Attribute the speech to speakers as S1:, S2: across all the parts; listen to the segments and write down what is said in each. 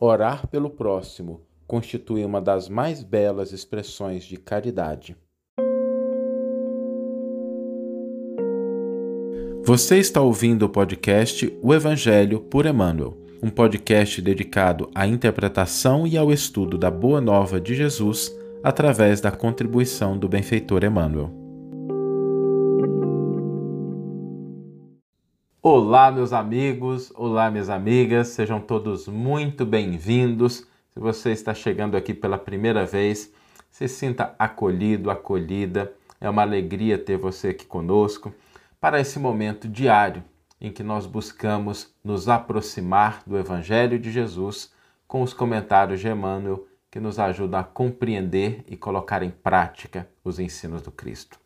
S1: Orar pelo próximo constitui uma das mais belas expressões de caridade. Você está ouvindo o podcast O Evangelho por Emmanuel, um podcast dedicado à interpretação e ao estudo da Boa Nova de Jesus através da contribuição do benfeitor Emmanuel. Olá, meus amigos, olá, minhas amigas, sejam todos muito bem-vindos. Se você está chegando aqui pela primeira vez, se sinta acolhido, acolhida. É uma alegria ter você aqui conosco para esse momento diário em que nós buscamos nos aproximar do Evangelho de Jesus com os comentários de Emmanuel que nos ajudam a compreender e colocar em prática os ensinos do Cristo.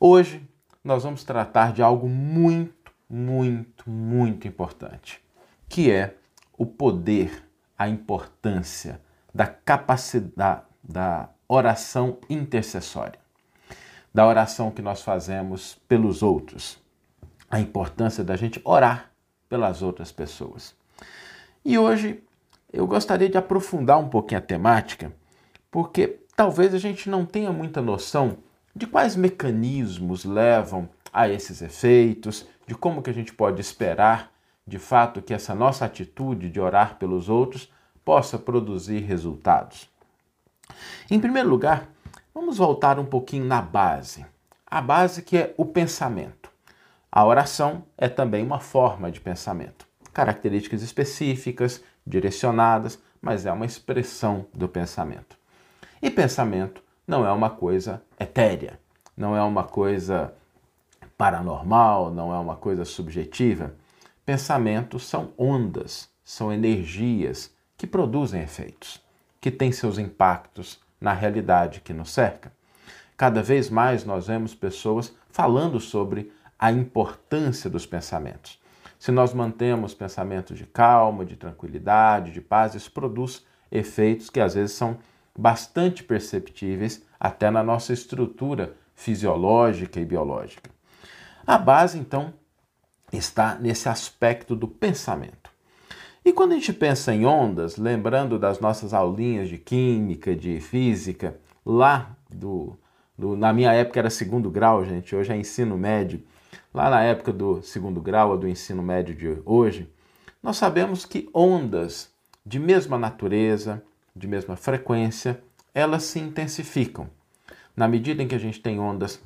S1: Hoje nós vamos tratar de algo muito muito, muito importante, que é o poder, a importância da capacidade da oração intercessória, da oração que nós fazemos pelos outros, a importância da gente orar pelas outras pessoas. E hoje eu gostaria de aprofundar um pouquinho a temática, porque talvez a gente não tenha muita noção de quais mecanismos levam a esses efeitos, de como que a gente pode esperar, de fato, que essa nossa atitude de orar pelos outros possa produzir resultados. Em primeiro lugar, vamos voltar um pouquinho na base. A base que é o pensamento. A oração é também uma forma de pensamento. Características específicas, direcionadas, mas é uma expressão do pensamento. E pensamento não é uma coisa etérea, não é uma coisa paranormal, não é uma coisa subjetiva. Pensamentos são ondas, são energias que produzem efeitos, que têm seus impactos na realidade que nos cerca. Cada vez mais nós vemos pessoas falando sobre a importância dos pensamentos. Se nós mantemos pensamentos de calma, de tranquilidade, de paz, isso produz efeitos que às vezes são bastante perceptíveis até na nossa estrutura fisiológica e biológica. A base, então, está nesse aspecto do pensamento. E quando a gente pensa em ondas, lembrando das nossas aulinhas de química, de física, lá do, do, na minha época era segundo grau, gente, hoje é ensino médio. Lá na época do segundo grau ou do ensino médio de hoje, nós sabemos que ondas de mesma natureza, de mesma frequência, elas se intensificam. Na medida em que a gente tem ondas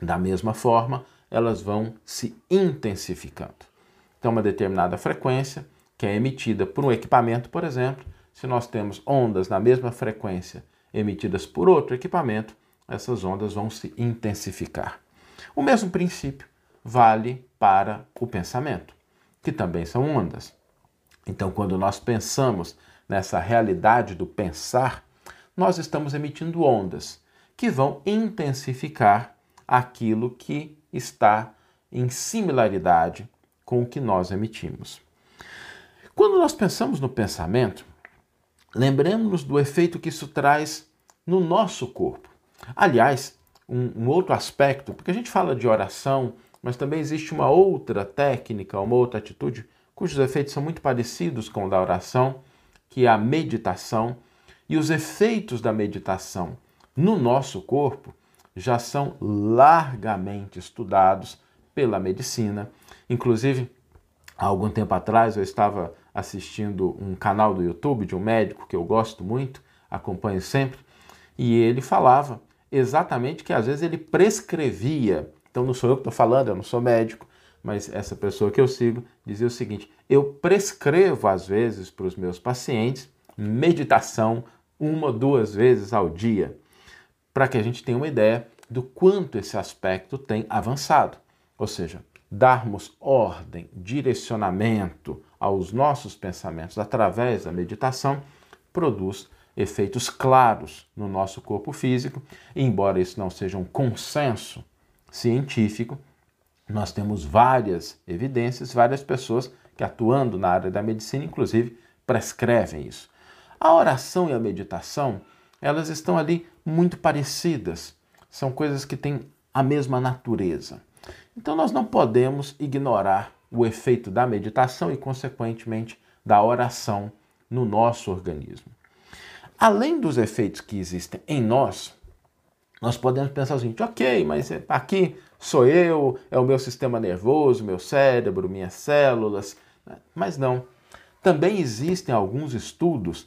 S1: da mesma forma, elas vão se intensificando. Então, uma determinada frequência que é emitida por um equipamento, por exemplo, se nós temos ondas na mesma frequência emitidas por outro equipamento, essas ondas vão se intensificar. O mesmo princípio vale para o pensamento, que também são ondas. Então, quando nós pensamos nessa realidade do pensar, nós estamos emitindo ondas que vão intensificar aquilo que está em similaridade com o que nós emitimos. Quando nós pensamos no pensamento, lembremos-nos do efeito que isso traz no nosso corpo. Aliás, um, um, outro aspecto, porque a gente fala de oração, mas também existe uma outra técnica, uma outra atitude, cujos efeitos são muito parecidos com o da oração, que é a meditação. E os efeitos da meditação no nosso corpo já são largamente estudados pela medicina. Inclusive, há algum tempo atrás eu estava assistindo um canal do YouTube de um médico que eu gosto muito, acompanho sempre, e ele falava exatamente que às vezes ele prescrevia. Então não sou eu que estou falando, eu não sou médico, mas essa pessoa que eu sigo dizia o seguinte: eu prescrevo às vezes para os meus pacientes meditação uma, duas vezes ao dia para que a gente tenha uma ideia do quanto esse aspecto tem avançado. Ou seja, darmos ordem, direcionamento aos nossos pensamentos através da meditação produz efeitos claros no nosso corpo físico, e embora isso não seja um consenso científico, nós temos várias evidências, várias pessoas que atuando na área da medicina, inclusive, prescrevem isso. A oração e a meditação elas estão ali muito parecidas. São coisas que têm a mesma natureza. Então nós não podemos ignorar o efeito da meditação e, consequentemente, da oração no nosso organismo. Além dos efeitos que existem em nós, nós podemos pensar o seguinte: ok, mas aqui sou eu, é o meu sistema nervoso, meu cérebro, minhas células. Mas não. Também existem alguns estudos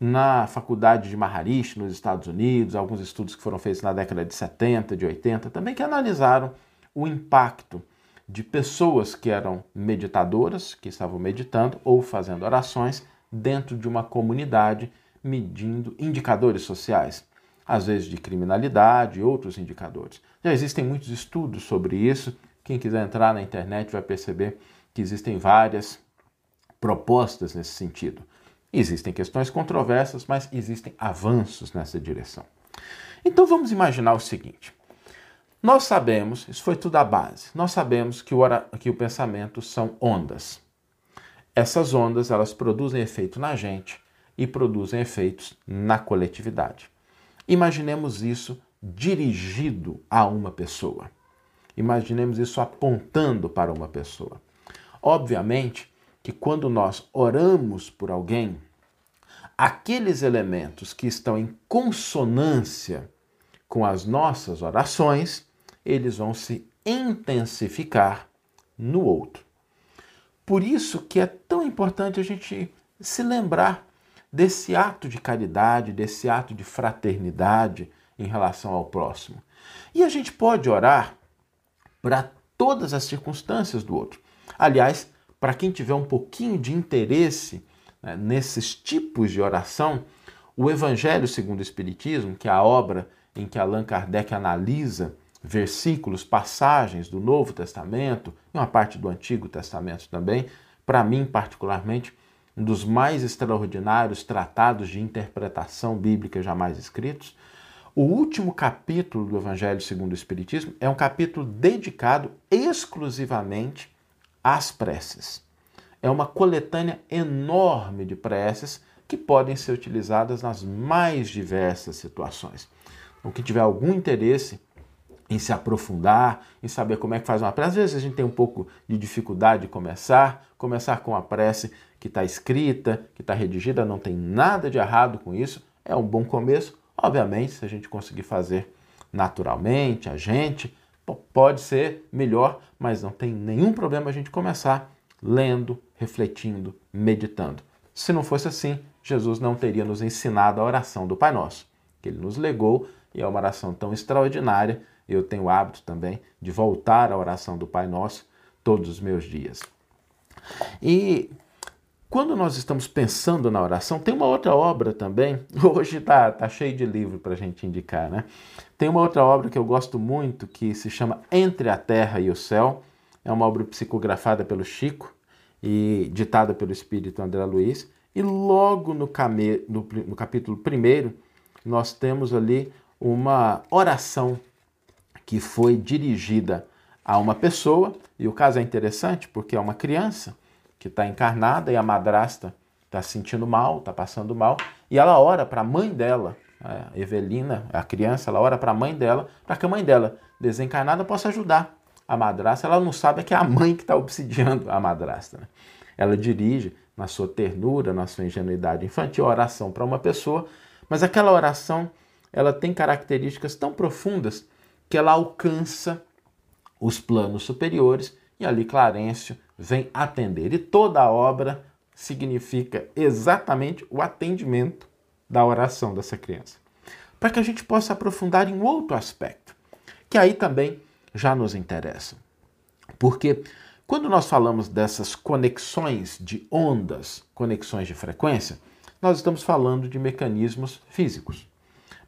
S1: na faculdade de Maharishi, nos Estados Unidos, alguns estudos que foram feitos na década de 70, de 80, também que analisaram o impacto de pessoas que eram meditadoras, que estavam meditando ou fazendo orações dentro de uma comunidade, medindo indicadores sociais, às vezes de criminalidade e outros indicadores. Já existem muitos estudos sobre isso. Quem quiser entrar na internet vai perceber que existem várias propostas nesse sentido. Existem questões controversas, mas existem avanços nessa direção. Então vamos imaginar o seguinte: nós sabemos, isso foi tudo a base, nós sabemos que o, que o pensamento são ondas. Essas ondas elas produzem efeito na gente e produzem efeitos na coletividade. Imaginemos isso dirigido a uma pessoa. Imaginemos isso apontando para uma pessoa. Obviamente que quando nós oramos por alguém, aqueles elementos que estão em consonância com as nossas orações, eles vão se intensificar no outro. Por isso que é tão importante a gente se lembrar desse ato de caridade, desse ato de fraternidade em relação ao próximo. E a gente pode orar para todas as circunstâncias do outro. Aliás, para quem tiver um pouquinho de interesse né, nesses tipos de oração, o Evangelho segundo o Espiritismo, que é a obra em que Allan Kardec analisa versículos, passagens do Novo Testamento e uma parte do Antigo Testamento também, para mim particularmente, um dos mais extraordinários tratados de interpretação bíblica jamais escritos. O último capítulo do Evangelho segundo o Espiritismo é um capítulo dedicado exclusivamente às preces. É uma coletânea enorme de preces que podem ser utilizadas nas mais diversas situações. O que tiver algum interesse em se aprofundar, em saber como é que faz uma prece. Às vezes a gente tem um pouco de dificuldade de começar, começar com a prece que está escrita, que está redigida, não tem nada de errado com isso, é um bom começo. Obviamente, se a gente conseguir fazer naturalmente, a gente, pode ser melhor, mas não tem nenhum problema a gente começar lendo, refletindo, meditando. Se não fosse assim, Jesus não teria nos ensinado a oração do Pai Nosso, que ele nos legou e é uma oração tão extraordinária eu tenho o hábito também de voltar à oração do Pai Nosso todos os meus dias. E quando nós estamos pensando na oração, tem uma outra obra também. Hoje está tá cheio de livro para a gente indicar, né? Tem uma outra obra que eu gosto muito que se chama Entre a Terra e o Céu. É uma obra psicografada pelo Chico e ditada pelo espírito André Luiz. E logo no, came... no, no capítulo 1, nós temos ali uma oração que foi dirigida a uma pessoa, e o caso é interessante porque é uma criança que está encarnada e a madrasta está se sentindo mal, está passando mal, e ela ora para a mãe dela, a Evelina, a criança, ela ora para a mãe dela, para que a mãe dela, desencarnada, possa ajudar a madrasta. Ela não sabe que é a mãe que está obsidiando a madrasta. Né? Ela dirige, na sua ternura, na sua ingenuidade infantil, a oração para uma pessoa, mas aquela oração ela tem características tão profundas que ela alcança os planos superiores e ali Clarencio vem atender. E toda a obra significa exatamente o atendimento da oração dessa criança. Para que a gente possa aprofundar em outro aspecto, que aí também já nos interessa. Porque quando nós falamos dessas conexões de ondas, conexões de frequência, nós estamos falando de mecanismos físicos.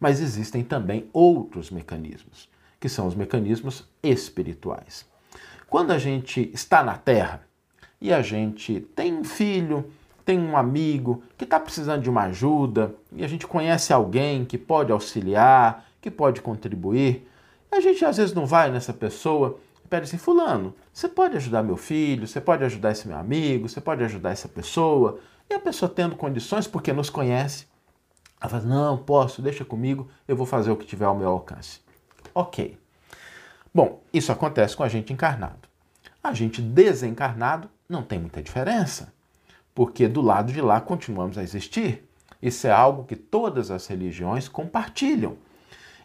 S1: Mas existem também outros mecanismos que são os mecanismos espirituais. Quando a gente está na Terra e a gente tem um filho, tem um amigo que está precisando de uma ajuda e a gente conhece alguém que pode auxiliar, que pode contribuir, a gente às vezes não vai nessa pessoa e pede assim: Fulano, você pode ajudar meu filho, você pode ajudar esse meu amigo, você pode ajudar essa pessoa. E a pessoa tendo condições, porque nos conhece, ela fala: Não, posso, deixa comigo, eu vou fazer o que tiver ao meu alcance. Ok. Bom, isso acontece com a gente encarnado. A gente desencarnado não tem muita diferença, porque do lado de lá continuamos a existir. Isso é algo que todas as religiões compartilham.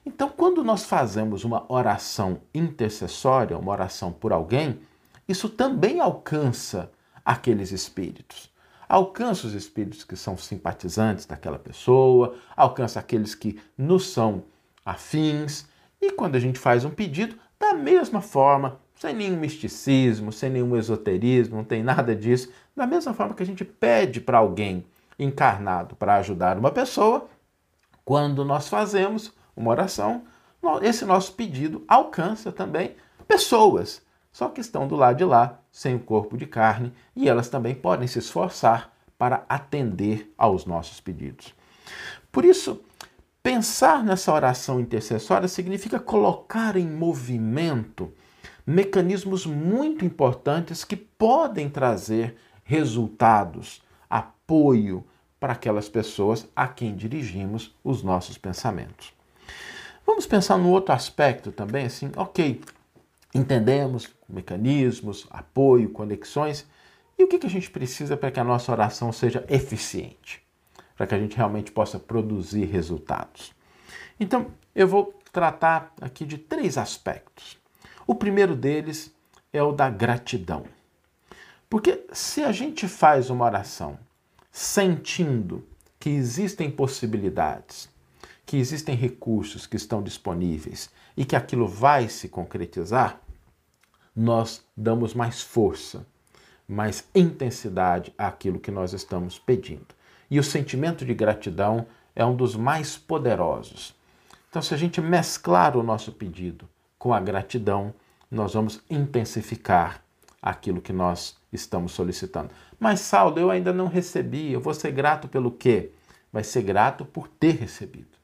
S1: Então, quando nós fazemos uma oração intercessória, uma oração por alguém, isso também alcança aqueles espíritos. Alcança os espíritos que são simpatizantes daquela pessoa, alcança aqueles que nos são afins. E quando a gente faz um pedido, da mesma forma, sem nenhum misticismo, sem nenhum esoterismo, não tem nada disso. Da mesma forma que a gente pede para alguém encarnado para ajudar uma pessoa, quando nós fazemos uma oração, esse nosso pedido alcança também pessoas, só que estão do lado de lá, sem o corpo de carne, e elas também podem se esforçar para atender aos nossos pedidos. Por isso, pensar nessa oração intercessória significa colocar em movimento mecanismos muito importantes que podem trazer resultados, apoio para aquelas pessoas a quem dirigimos os nossos pensamentos. Vamos pensar no outro aspecto também, assim, ok, entendemos mecanismos, apoio, conexões, e o que, que a gente precisa para que a nossa oração seja eficiente, para que a gente realmente possa produzir resultados. Então, eu vou tratar aqui de três aspectos. O primeiro deles é o da gratidão. Porque se a gente faz uma oração sentindo que existem possibilidades, que existem recursos que estão disponíveis e que aquilo vai se concretizar, nós damos mais força, mais intensidade àquilo que nós estamos pedindo. E o sentimento de gratidão é um dos mais poderosos. Então, se a gente mesclar o nosso pedido com a gratidão, nós vamos intensificar aquilo que nós estamos solicitando. Mas, Saulo, eu ainda não recebi, eu vou ser grato pelo quê? Vai ser grato por ter recebido.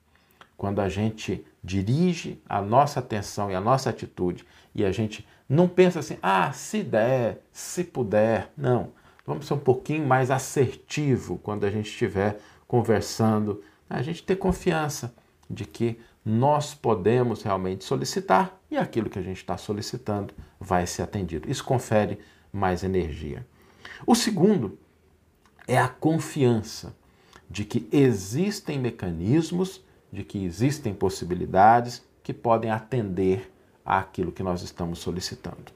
S1: Quando a gente dirige a nossa atenção e a nossa atitude e a gente não pensa assim, ah, se der, se puder. Não. Vamos ser um pouquinho mais assertivo quando a gente estiver conversando. A gente ter confiança de que nós podemos realmente solicitar e aquilo que a gente está solicitando vai ser atendido. Isso confere mais energia. O segundo é a confiança de que existem mecanismos, de que existem possibilidades que podem atender àquilo que nós estamos solicitando.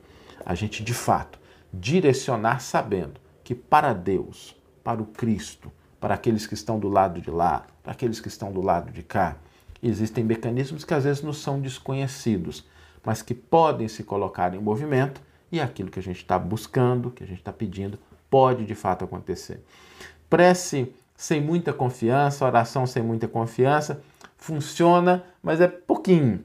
S1: A gente, de fato, direcionar sabendo que para Deus, para o Cristo, para aqueles que estão do lado de lá, para aqueles que estão do lado de cá, existem mecanismos que às vezes nos são desconhecidos, mas que podem se colocar em movimento e aquilo que a gente está buscando, que a gente está pedindo, pode de fato acontecer. Prece sem muita confiança, oração sem muita confiança, funciona, mas é pouquinho,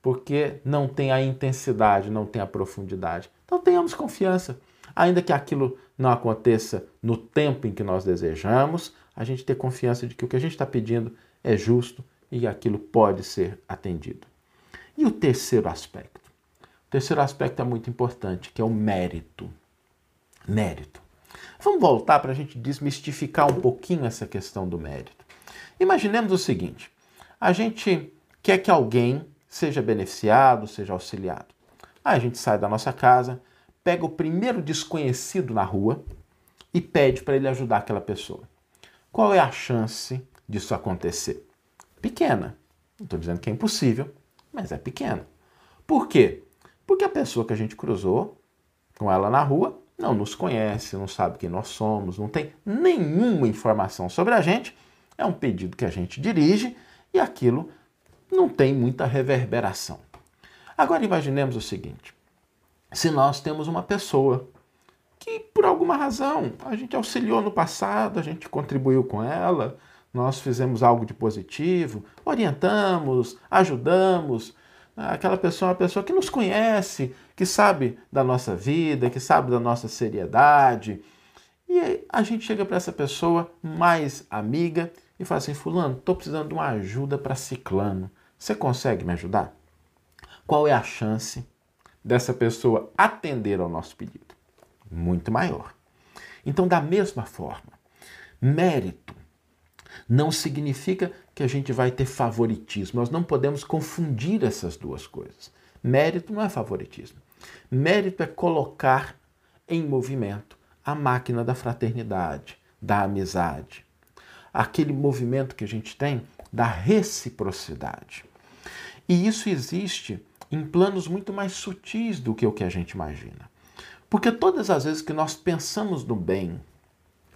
S1: porque não tem a intensidade, não tem a profundidade. Então tenhamos confiança, ainda que aquilo não aconteça no tempo em que nós desejamos, a gente ter confiança de que o que a gente está pedindo é justo, e aquilo pode ser atendido. E o terceiro aspecto? O terceiro aspecto é muito importante, que é o mérito. Mérito. Vamos voltar para a gente desmistificar um pouquinho essa questão do mérito. Imaginemos o seguinte: a gente quer que alguém seja beneficiado, seja auxiliado. Aí a gente sai da nossa casa, pega o primeiro desconhecido na rua e pede para ele ajudar aquela pessoa. Qual é a chance disso acontecer? pequena. Não estou dizendo que é impossível, mas é pequena. Por quê? Porque a pessoa que a gente cruzou com ela na rua não nos conhece, não sabe quem nós somos, não tem nenhuma informação sobre a gente. É um pedido que a gente dirige e aquilo não tem muita reverberação. Agora imaginemos o seguinte: se nós temos uma pessoa que por alguma razão a gente auxiliou no passado, a gente contribuiu com ela, nós fizemos algo de positivo, orientamos, ajudamos. Aquela pessoa é uma pessoa que nos conhece, que sabe da nossa vida, que sabe da nossa seriedade. E a gente chega para essa pessoa mais amiga e fala assim: Fulano, estou precisando de uma ajuda para Ciclano. Você consegue me ajudar? Qual é a chance dessa pessoa atender ao nosso pedido? Muito maior. Então, da mesma forma, mérito não significa que a gente vai ter favoritismo. Nós não podemos confundir essas duas coisas. Mérito não é favoritismo. Mérito é colocar em movimento a máquina da fraternidade, da amizade, aquele movimento que a gente tem da reciprocidade. E isso existe em planos muito mais sutis do que o que a gente imagina. Porque todas as vezes que nós pensamos no bem,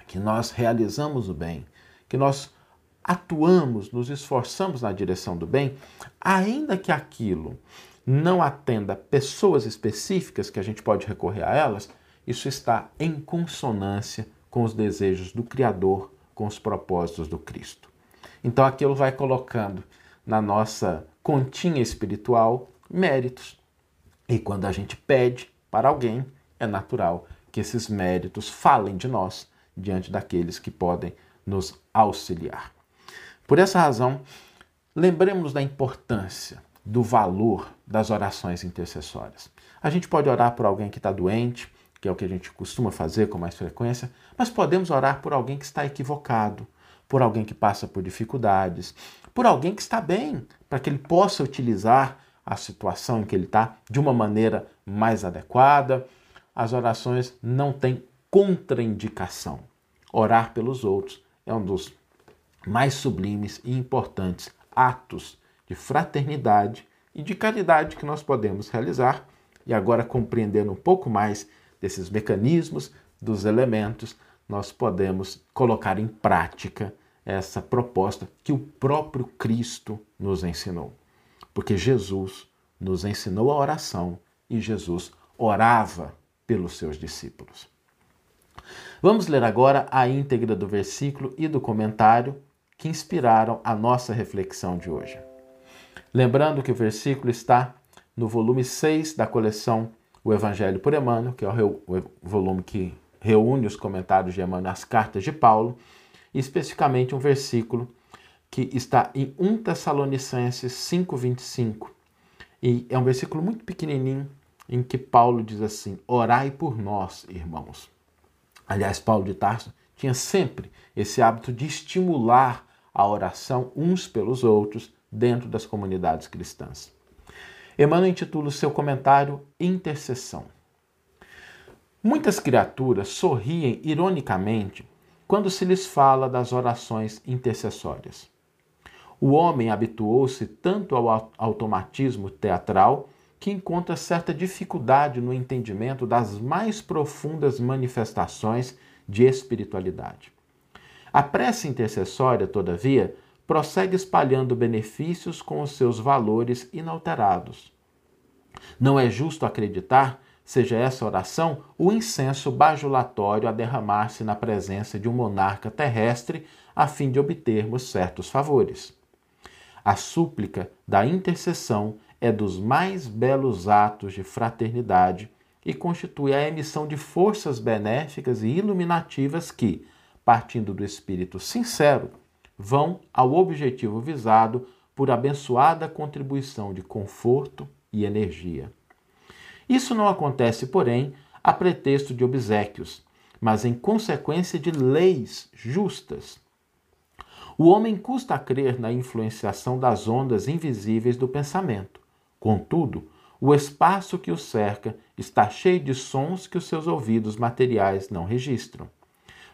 S1: que nós realizamos o bem, que nós atuamos, nos esforçamos na direção do bem, ainda que aquilo não atenda pessoas específicas que a gente pode recorrer a elas, isso está em consonância com os desejos do Criador, com os propósitos do Cristo. Então aquilo vai colocando na nossa continha espiritual méritos. E quando a gente pede para alguém, é natural que esses méritos falem de nós diante daqueles que podem nos auxiliar. Por essa razão, lembremos da importância, do valor das orações intercessórias. A gente pode orar por alguém que está doente, que é o que a gente costuma fazer com mais frequência, mas podemos orar por alguém que está equivocado, por alguém que passa por dificuldades, por alguém que está bem, para que ele possa utilizar a situação em que ele está de uma maneira mais adequada. As orações não têm contraindicação. Orar pelos outros é um dos mais sublimes e importantes atos de fraternidade e de caridade que nós podemos realizar. E agora, compreendendo um pouco mais desses mecanismos, dos elementos, nós podemos colocar em prática essa proposta que o próprio Cristo nos ensinou. Porque Jesus nos ensinou a oração e Jesus orava pelos seus discípulos. Vamos ler agora a íntegra do versículo e do comentário que inspiraram a nossa reflexão de hoje. Lembrando que o versículo está no volume 6 da coleção O Evangelho por Emmanuel, que é o volume que reúne os comentários de Emmanuel às cartas de Paulo, especificamente um versículo que está em 1 Tessalonicenses 5:25. E é um versículo muito pequenininho em que Paulo diz assim: "Orai por nós, irmãos". Aliás, Paulo de Tarso tinha sempre esse hábito de estimular a oração uns pelos outros dentro das comunidades cristãs. Emmanuel intitula o seu comentário Intercessão. Muitas criaturas sorriem ironicamente quando se lhes fala das orações intercessórias. O homem habituou-se tanto ao automatismo teatral que encontra certa dificuldade no entendimento das mais profundas manifestações de espiritualidade. A prece intercessória, todavia, prossegue espalhando benefícios com os seus valores inalterados. Não é justo acreditar seja essa oração o incenso bajulatório a derramar-se na presença de um monarca terrestre a fim de obtermos certos favores. A súplica da intercessão é dos mais belos atos de fraternidade e constitui a emissão de forças benéficas e iluminativas que, partindo do espírito sincero, vão ao objetivo visado por abençoada contribuição de conforto e energia. Isso não acontece, porém, a pretexto de obsequios, mas em consequência de leis justas. O homem custa a crer na influenciação das ondas invisíveis do pensamento. Contudo, o espaço que o cerca está cheio de sons que os seus ouvidos materiais não registram.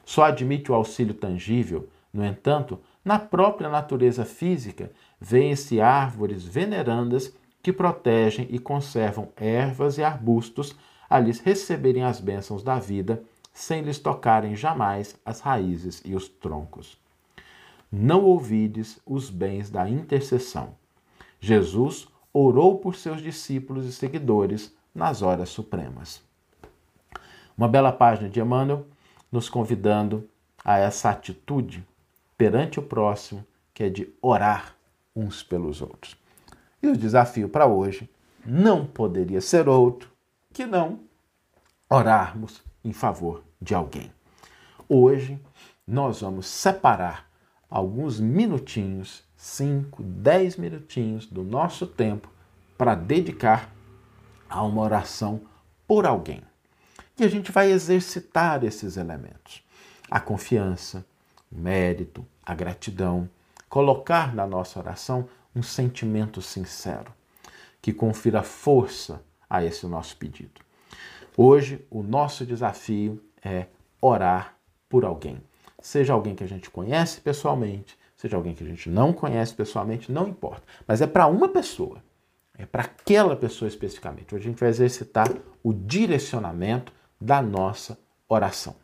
S1: Só admite o auxílio tangível, no entanto, na própria natureza física, vêem-se árvores venerandas que protegem e conservam ervas e arbustos a lhes receberem as bênçãos da vida, sem lhes tocarem jamais as raízes e os troncos. Não ouvides os bens da intercessão. Jesus orou por seus discípulos e seguidores nas horas supremas. Uma bela página de Emmanuel nos convidando a essa atitude perante o próximo, que é de orar uns pelos outros. E o desafio para hoje não poderia ser outro que não orarmos em favor de alguém. Hoje nós vamos separar alguns minutinhos, 5, 10 minutinhos do nosso tempo para dedicar a uma oração por alguém. E a gente vai exercitar esses elementos: a confiança, o mérito, a gratidão, colocar na nossa oração um sentimento sincero que confira força a esse nosso pedido. Hoje, o nosso desafio é orar por alguém. Seja alguém que a gente conhece pessoalmente, seja alguém que a gente não conhece pessoalmente, não importa. Mas é para uma pessoa, é para aquela pessoa especificamente. Hoje a gente vai exercitar o direcionamento da nossa oração.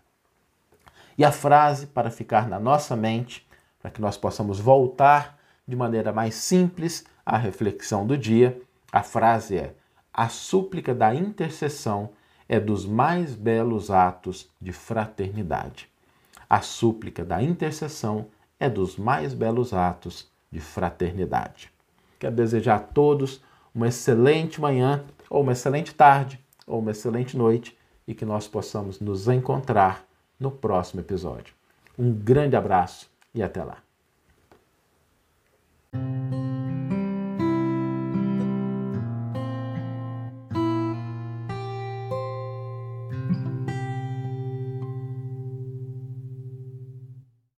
S1: E a frase para ficar na nossa mente, para que nós possamos voltar de maneira mais simples à reflexão do dia, a frase é: A súplica da intercessão é dos mais belos atos de fraternidade. A súplica da intercessão é dos mais belos atos de fraternidade. Quero desejar a todos uma excelente manhã, ou uma excelente tarde, ou uma excelente noite e que nós possamos nos encontrar no próximo episódio. Um grande abraço e até lá!